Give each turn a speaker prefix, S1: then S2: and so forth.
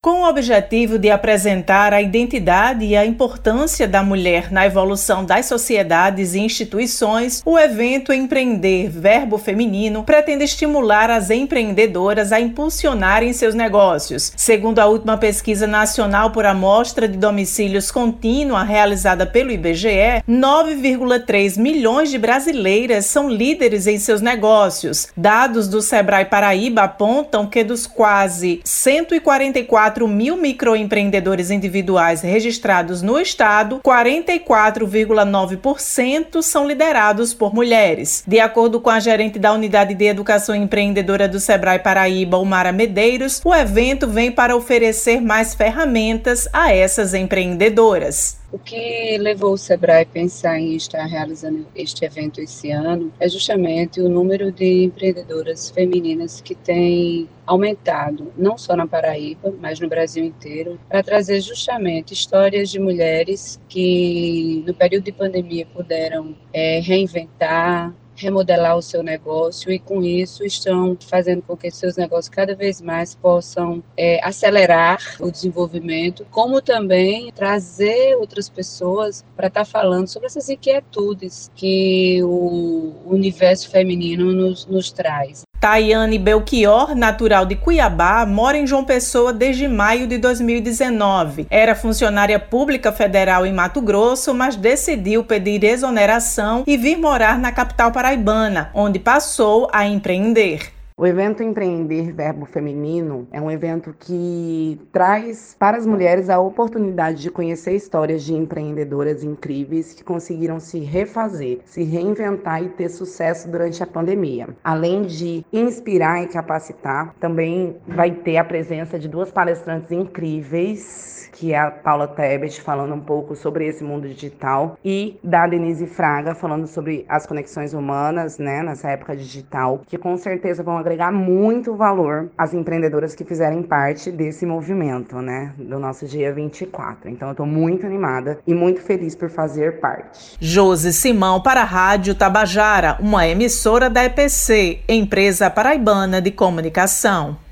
S1: Com o objetivo de apresentar a identidade e a importância da mulher na evolução das sociedades e instituições, o evento Empreender Verbo Feminino pretende estimular as empreendedoras a impulsionarem seus negócios. Segundo a última pesquisa nacional por amostra de domicílios contínua realizada pelo IBGE, 9,3 milhões de brasileiras são líderes em seus negócios. Dados do Sebrae Paraíba apontam que dos quase 144 4 mil microempreendedores individuais registrados no estado, 44,9% são liderados por mulheres. De acordo com a gerente da Unidade de Educação Empreendedora do Sebrae Paraíba, Umara Medeiros, o evento vem para oferecer mais ferramentas a essas empreendedoras.
S2: O que levou o Sebrae a pensar em estar realizando este evento esse ano é justamente o número de empreendedoras femininas que tem aumentado, não só na Paraíba, mas no Brasil inteiro, para trazer justamente histórias de mulheres que no período de pandemia puderam é, reinventar, remodelar o seu negócio e com isso estão fazendo com que seus negócios cada vez mais possam é, acelerar o desenvolvimento, como também trazer outras pessoas para estar tá falando sobre essas inquietudes que o universo feminino nos, nos traz.
S1: Tayane Belchior, natural de Cuiabá, mora em João Pessoa desde maio de 2019. Era funcionária pública federal em Mato Grosso, mas decidiu pedir exoneração e vir morar na capital paraibana, onde passou a empreender.
S3: O evento Empreender Verbo Feminino é um evento que traz para as mulheres a oportunidade de conhecer histórias de empreendedoras incríveis que conseguiram se refazer, se reinventar e ter sucesso durante a pandemia. Além de inspirar e capacitar, também vai ter a presença de duas palestrantes incríveis que é a Paula Tebet falando um pouco sobre esse mundo digital, e da Denise Fraga falando sobre as conexões humanas, né, nessa época digital, que com certeza vão agregar muito valor às empreendedoras que fizerem parte desse movimento, né, do nosso dia 24. Então eu tô muito animada e muito feliz por fazer parte.
S1: Josi Simão para a Rádio Tabajara, uma emissora da EPC, empresa paraibana de comunicação.